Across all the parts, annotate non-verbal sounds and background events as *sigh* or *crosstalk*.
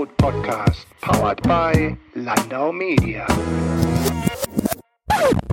Medienroth Podcast, powered by Landau Media.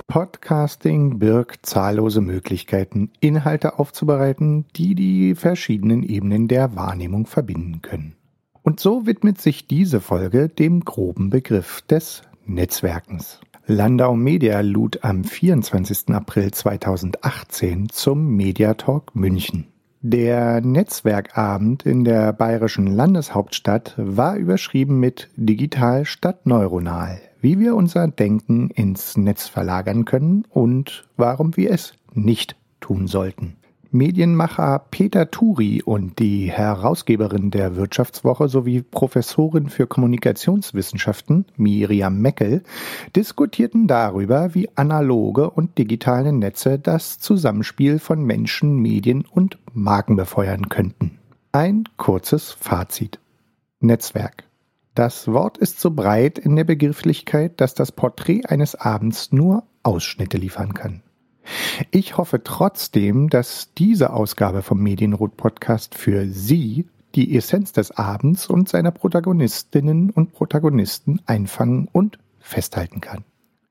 Podcasting birgt zahllose Möglichkeiten, Inhalte aufzubereiten, die die verschiedenen Ebenen der Wahrnehmung verbinden können. Und so widmet sich diese Folge dem groben Begriff des Netzwerkens. Landau Media lud am 24. April 2018 zum Mediatalk München. Der Netzwerkabend in der bayerischen Landeshauptstadt war überschrieben mit Digital statt neuronal, wie wir unser Denken ins Netz verlagern können und warum wir es nicht tun sollten. Medienmacher Peter Turi und die Herausgeberin der Wirtschaftswoche sowie Professorin für Kommunikationswissenschaften Miriam Meckel diskutierten darüber, wie analoge und digitale Netze das Zusammenspiel von Menschen, Medien und Marken befeuern könnten. Ein kurzes Fazit. Netzwerk. Das Wort ist so breit in der Begrifflichkeit, dass das Porträt eines Abends nur Ausschnitte liefern kann. Ich hoffe trotzdem, dass diese Ausgabe vom Medienrot Podcast für Sie die Essenz des Abends und seiner Protagonistinnen und Protagonisten einfangen und festhalten kann.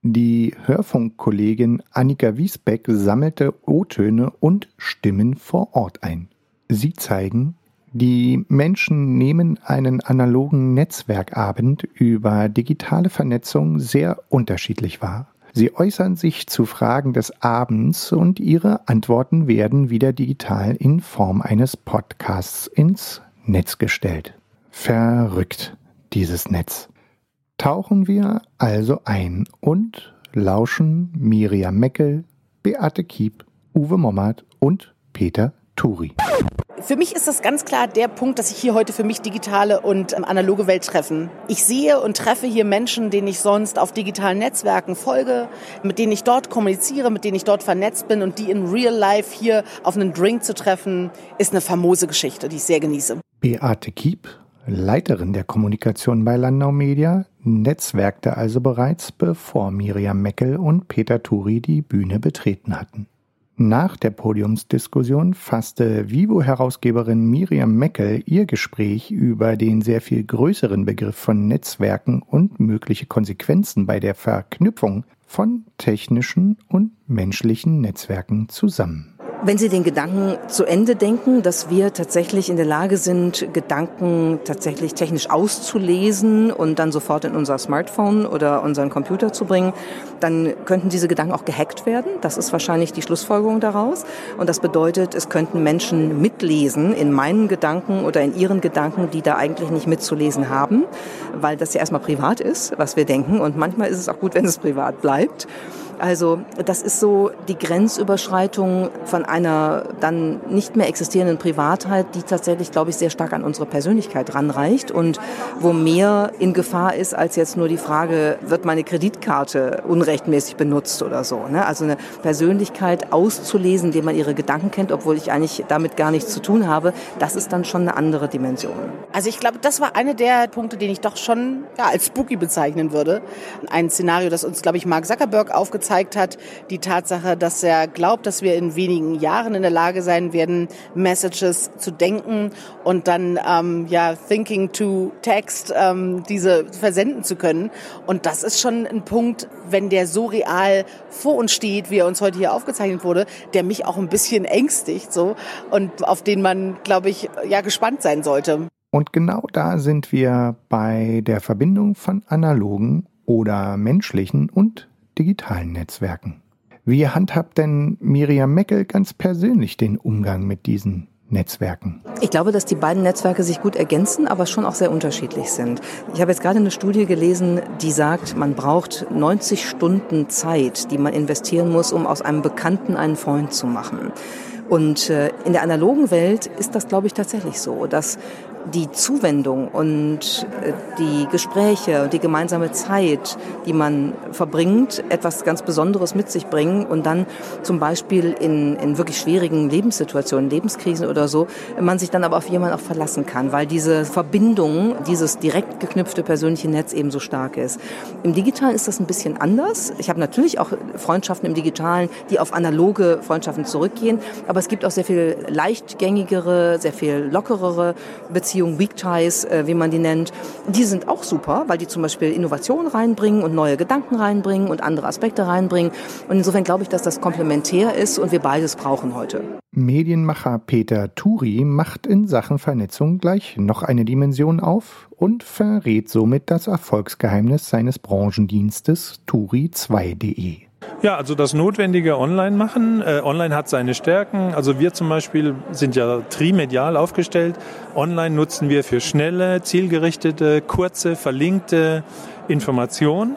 Die Hörfunkkollegin Annika Wiesbeck sammelte O-Töne und Stimmen vor Ort ein. Sie zeigen, die Menschen nehmen einen analogen Netzwerkabend über digitale Vernetzung sehr unterschiedlich wahr. Sie äußern sich zu Fragen des Abends und ihre Antworten werden wieder digital in Form eines Podcasts ins Netz gestellt. Verrückt, dieses Netz. Tauchen wir also ein und lauschen Miriam Meckel, Beate Kiep, Uwe Mommert und Peter Turi. Für mich ist das ganz klar der Punkt, dass ich hier heute für mich digitale und ähm, analoge Welt treffen. Ich sehe und treffe hier Menschen, denen ich sonst auf digitalen Netzwerken folge, mit denen ich dort kommuniziere, mit denen ich dort vernetzt bin und die in real life hier auf einen Drink zu treffen, ist eine famose Geschichte, die ich sehr genieße. Beate Kiep, Leiterin der Kommunikation bei Landau Media, netzwerkte also bereits, bevor Miriam Meckel und Peter Turi die Bühne betreten hatten. Nach der Podiumsdiskussion fasste Vivo-Herausgeberin Miriam Meckel ihr Gespräch über den sehr viel größeren Begriff von Netzwerken und mögliche Konsequenzen bei der Verknüpfung von technischen und menschlichen Netzwerken zusammen. Wenn Sie den Gedanken zu Ende denken, dass wir tatsächlich in der Lage sind, Gedanken tatsächlich technisch auszulesen und dann sofort in unser Smartphone oder unseren Computer zu bringen, dann könnten diese Gedanken auch gehackt werden. Das ist wahrscheinlich die Schlussfolgerung daraus. Und das bedeutet, es könnten Menschen mitlesen in meinen Gedanken oder in ihren Gedanken, die da eigentlich nicht mitzulesen haben, weil das ja erstmal privat ist, was wir denken. Und manchmal ist es auch gut, wenn es privat bleibt. Also das ist so die Grenzüberschreitung von einer dann nicht mehr existierenden Privatheit, die tatsächlich, glaube ich, sehr stark an unsere Persönlichkeit ranreicht und wo mehr in Gefahr ist als jetzt nur die Frage, wird meine Kreditkarte unrechtmäßig benutzt oder so. Ne? Also eine Persönlichkeit auszulesen, indem man ihre Gedanken kennt, obwohl ich eigentlich damit gar nichts zu tun habe, das ist dann schon eine andere Dimension. Also ich glaube, das war einer der Punkte, den ich doch schon ja, als spooky bezeichnen würde. Ein Szenario, das uns, glaube ich, Mark Zuckerberg aufgezeigt gezeigt hat, die Tatsache, dass er glaubt, dass wir in wenigen Jahren in der Lage sein werden, Messages zu denken und dann ähm, ja Thinking to Text ähm, diese versenden zu können. Und das ist schon ein Punkt, wenn der so real vor uns steht, wie er uns heute hier aufgezeichnet wurde, der mich auch ein bisschen ängstigt, so und auf den man, glaube ich, ja gespannt sein sollte. Und genau da sind wir bei der Verbindung von analogen oder menschlichen und digitalen Netzwerken. Wie handhabt denn Miriam Meckel ganz persönlich den Umgang mit diesen Netzwerken? Ich glaube, dass die beiden Netzwerke sich gut ergänzen, aber schon auch sehr unterschiedlich sind. Ich habe jetzt gerade eine Studie gelesen, die sagt, man braucht 90 Stunden Zeit, die man investieren muss, um aus einem Bekannten einen Freund zu machen. Und äh, in der analogen Welt ist das, glaube ich, tatsächlich so, dass die Zuwendung und äh, die Gespräche und die gemeinsame Zeit, die man verbringt, etwas ganz Besonderes mit sich bringen und dann zum Beispiel in, in wirklich schwierigen Lebenssituationen, Lebenskrisen oder so, man sich dann aber auf jemanden auch verlassen kann, weil diese Verbindung, dieses direkt geknüpfte persönliche Netz eben so stark ist. Im Digitalen ist das ein bisschen anders. Ich habe natürlich auch Freundschaften im Digitalen, die auf analoge Freundschaften zurückgehen, aber Aber es gibt auch sehr viel leichtgängigere, sehr viel lockerere Beziehungen, Weak Ties, äh, wie man die nennt. Die sind auch super, weil die zum Beispiel Innovation reinbringen und neue Gedanken reinbringen und andere Aspekte reinbringen. Und insofern glaube ich, dass das komplementär ist und wir beides brauchen heute. Medienmacher Peter Turi macht in Sachen Vernetzung gleich noch eine Dimension auf und verrät somit das Erfolgsgeheimnis seines Branchendienstes turi2.de. Ja, also das notwendige Online machen. Äh, Online hat seine Stärken. Also wir zum Beispiel sind ja trimedial aufgestellt. Online nutzen wir für schnelle, zielgerichtete, kurze, verlinkte Information.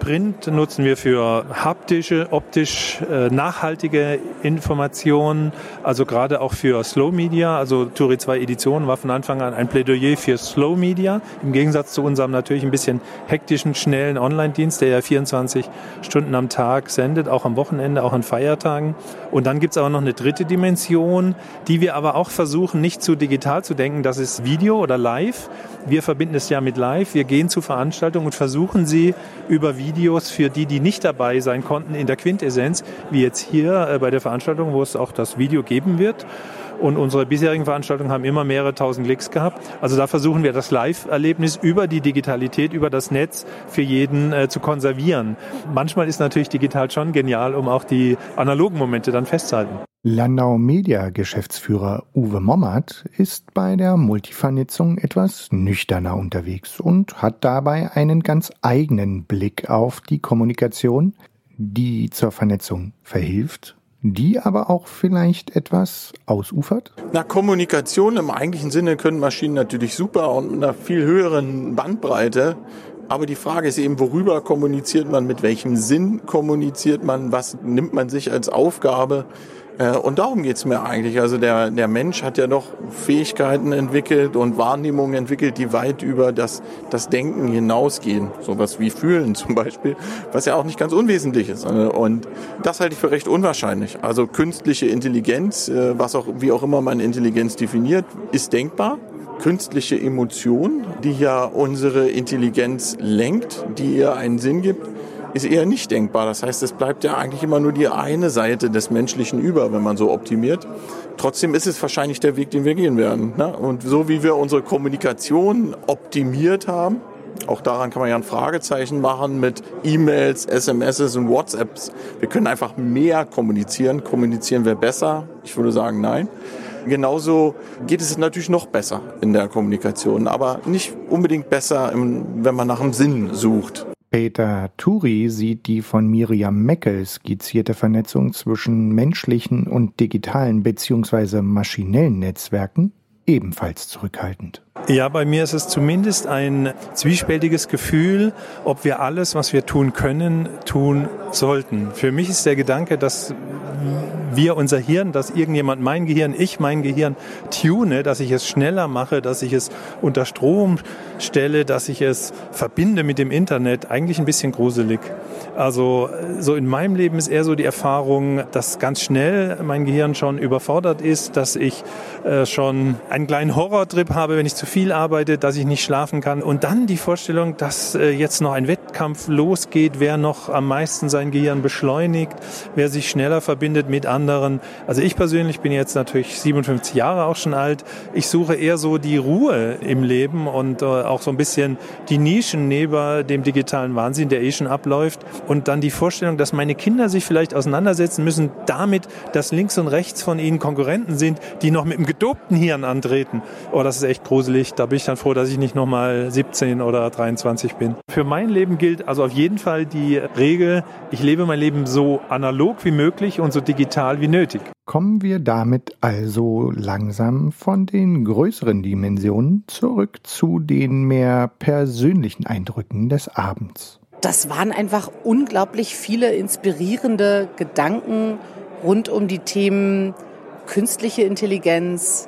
Print nutzen wir für haptische, optisch äh, nachhaltige Informationen, also gerade auch für Slow Media. Also Turi 2 Edition war von Anfang an ein Plädoyer für Slow Media, im Gegensatz zu unserem natürlich ein bisschen hektischen, schnellen Online-Dienst, der ja 24 Stunden am Tag sendet, auch am Wochenende, auch an Feiertagen. Und dann gibt's aber noch eine dritte Dimension, die wir aber auch versuchen, nicht zu digital zu denken, das ist Video oder Live. Wir verbinden es ja mit Live. Wir gehen zu Veranstaltungen und versuchen sie über Video Videos für die, die nicht dabei sein konnten in der Quintessenz, wie jetzt hier äh, bei der Veranstaltung, wo es auch das Video geben wird. Und unsere bisherigen Veranstaltungen haben immer mehrere tausend Klicks gehabt. Also da versuchen wir das Live-Erlebnis über die Digitalität, über das Netz für jeden äh, zu konservieren. Manchmal ist natürlich digital schon genial, um auch die analogen Momente dann festzuhalten. Landau Media Geschäftsführer Uwe Mommert ist bei der Multivernetzung etwas nüchterner unterwegs und hat dabei einen ganz eigenen Blick auf die Kommunikation, die zur Vernetzung verhilft die aber auch vielleicht etwas ausufert? Na, Kommunikation im eigentlichen Sinne können Maschinen natürlich super und mit einer viel höheren Bandbreite. Aber die Frage ist eben, worüber kommuniziert man, mit welchem Sinn kommuniziert man, was nimmt man sich als Aufgabe? Äh, und darum geht's mir eigentlich. Also der, der Mensch hat ja noch Fähigkeiten entwickelt und Wahrnehmungen entwickelt, die weit über das, das Denken hinausgehen. Sowas wie Fühlen *laughs* zum Beispiel, was ja auch nicht ganz unwesentlich ist. Und das halte ich für recht unwahrscheinlich. Also künstliche Intelligenz, äh, was auch, wie auch immer man Intelligenz definiert, ist denkbar künstliche Emotion, die ja unsere Intelligenz lenkt, die ihr einen Sinn gibt, ist eher nicht denkbar. Das heißt, es bleibt ja eigentlich immer nur die eine Seite des Menschlichen über, wenn man so optimiert. Trotzdem ist es wahrscheinlich der Weg, den wir gehen werden. Ne? Und so wie wir unsere Kommunikation optimiert haben, auch daran kann man ja ein Fragezeichen machen mit E-Mails, SMSs und WhatsApps. Wir können einfach mehr kommunizieren. Kommunizieren wir besser? Ich würde sagen, nein. Genauso geht es natürlich noch besser in der Kommunikation, aber nicht unbedingt besser, wenn man nach einem Sinn sucht. Peter Turi sieht die von Miriam Meckel skizzierte Vernetzung zwischen menschlichen und digitalen bzw. maschinellen Netzwerken ebenfalls zurückhaltend. Ja, bei mir ist es zumindest ein zwiespältiges Gefühl, ob wir alles, was wir tun können, tun sollten. Für mich ist der Gedanke, dass wir unser Hirn, dass irgendjemand mein Gehirn, ich mein Gehirn tune, dass ich es schneller mache, dass ich es unter Strom stelle, dass ich es verbinde mit dem Internet, eigentlich ein bisschen gruselig. Also so in meinem Leben ist eher so die Erfahrung, dass ganz schnell mein Gehirn schon überfordert ist, dass ich äh, schon einen kleinen Horrortrip habe, wenn ich zu viel arbeite, dass ich nicht schlafen kann. Und dann die Vorstellung, dass äh, jetzt noch ein Wettkampf losgeht, wer noch am meisten sein Gehirn beschleunigt, wer sich schneller verbindet mit anderen. Also ich persönlich bin jetzt natürlich 57 Jahre auch schon alt. Ich suche eher so die Ruhe im Leben und äh, auch so ein bisschen die Nischen neben dem digitalen Wahnsinn, der eh schon abläuft. Und dann die Vorstellung, dass meine Kinder sich vielleicht auseinandersetzen müssen damit, dass links und rechts von ihnen Konkurrenten sind, die noch mit dem gedopten Hirn antreten. Oh, das ist echt gruselig. Da bin ich dann froh, dass ich nicht nochmal 17 oder 23 bin. Für mein Leben gilt also auf jeden Fall die Regel, ich lebe mein Leben so analog wie möglich und so digital wie nötig. Kommen wir damit also langsam von den größeren Dimensionen zurück zu den mehr persönlichen Eindrücken des Abends. Das waren einfach unglaublich viele inspirierende Gedanken rund um die Themen künstliche Intelligenz,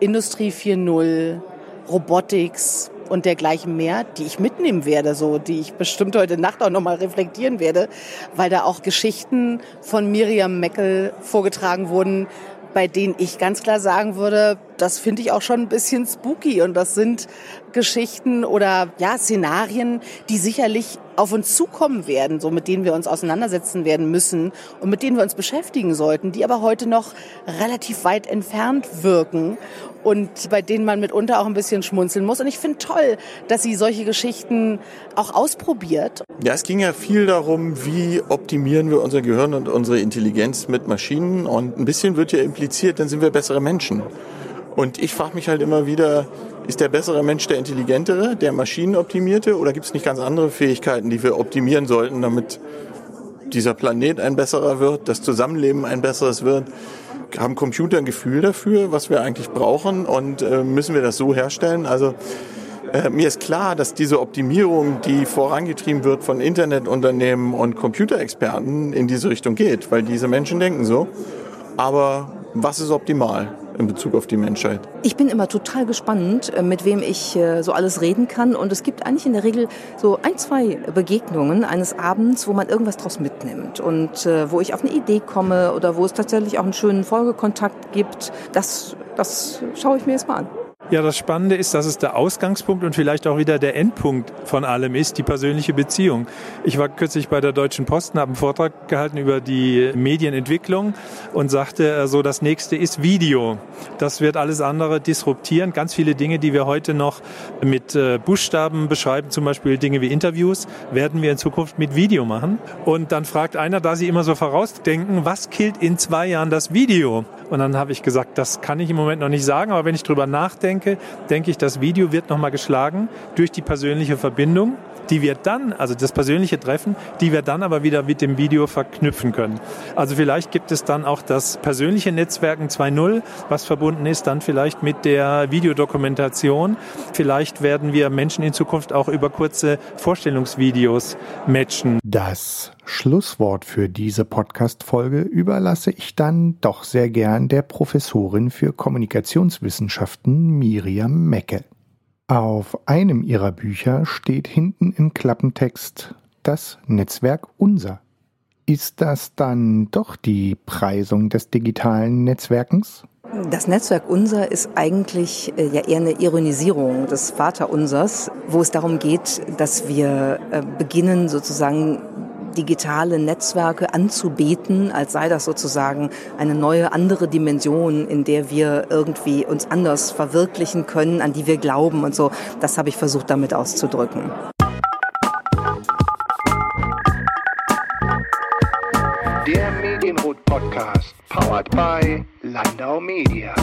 Industrie 4.0, Robotics und dergleichen mehr, die ich mitnehmen werde, so, die ich bestimmt heute Nacht auch nochmal reflektieren werde, weil da auch Geschichten von Miriam Meckel vorgetragen wurden, bei denen ich ganz klar sagen würde, das finde ich auch schon ein bisschen spooky und das sind Geschichten oder ja, Szenarien, die sicherlich auf uns zukommen werden, so mit denen wir uns auseinandersetzen werden müssen und mit denen wir uns beschäftigen sollten, die aber heute noch relativ weit entfernt wirken und bei denen man mitunter auch ein bisschen schmunzeln muss. Und ich finde toll, dass sie solche Geschichten auch ausprobiert. Ja, es ging ja viel darum, wie optimieren wir unser Gehirn und unsere Intelligenz mit Maschinen. Und ein bisschen wird ja impliziert, dann sind wir bessere Menschen. Und ich frage mich halt immer wieder, ist der bessere Mensch der intelligentere, der maschinenoptimierte oder gibt es nicht ganz andere Fähigkeiten, die wir optimieren sollten, damit dieser Planet ein besserer wird, das Zusammenleben ein besseres wird? Haben Computer ein Gefühl dafür, was wir eigentlich brauchen und äh, müssen wir das so herstellen? Also äh, mir ist klar, dass diese Optimierung, die vorangetrieben wird von Internetunternehmen und Computerexperten, in diese Richtung geht, weil diese Menschen denken so. Aber was ist optimal? In Bezug auf die Menschheit? Ich bin immer total gespannt, äh, mit wem ich äh, so alles reden kann. Und es gibt eigentlich in der Regel so ein, zwei Begegnungen eines Abends, wo man irgendwas draus mitnimmt und äh, wo ich auf eine Idee komme oder wo es tatsächlich auch einen schönen Folgekontakt gibt. Das, das schaue ich mir jetzt mal an. Ja, das Spannende ist, dass es der Ausgangspunkt und vielleicht auch wieder der Endpunkt von allem ist, die persönliche Beziehung. Ich war kürzlich bei der Deutschen Post und habe einen Vortrag gehalten über die Medienentwicklung und sagte äh, so, das nächste ist Video. Das wird alles andere disruptieren. Ganz viele Dinge, die wir heute noch mit äh, Buchstaben beschreiben, zum Beispiel Dinge wie Interviews, werden wir in Zukunft mit Video machen. Und dann fragt einer, da Sie immer so vorausdenken, was killt in zwei Jahren das Video? Und dann habe ich gesagt, das kann ich im Moment noch nicht sagen, aber wenn ich drüber nachdenke, denke ich, das Video wird nochmal geschlagen durch die persönliche Verbindung die wir dann, also das persönliche Treffen, die wir dann aber wieder mit dem Video verknüpfen können. Also vielleicht gibt es dann auch das persönliche Netzwerken 2.0, was verbunden ist dann vielleicht mit der Videodokumentation. Vielleicht werden wir Menschen in Zukunft auch über kurze Vorstellungsvideos matchen. Das Schlusswort für diese Podcast-Folge überlasse ich dann doch sehr gern der Professorin für Kommunikationswissenschaften Miriam Mecke. Auf einem ihrer Bücher steht hinten im Klappentext das Netzwerk Unser. Ist das dann doch die Preisung des digitalen Netzwerkens? Das Netzwerk Unser ist eigentlich äh, ja eher eine Ironisierung des Vaterunsers, wo es darum geht, dass wir äh, beginnen sozusagen digitale Netzwerke anzubeten, als sei das sozusagen eine neue, andere Dimension, in der wir irgendwie uns anders verwirklichen können, an die wir glauben und so. Das habe ich versucht damit auszudrücken. Der Medienrot Podcast, powered by Landau Media.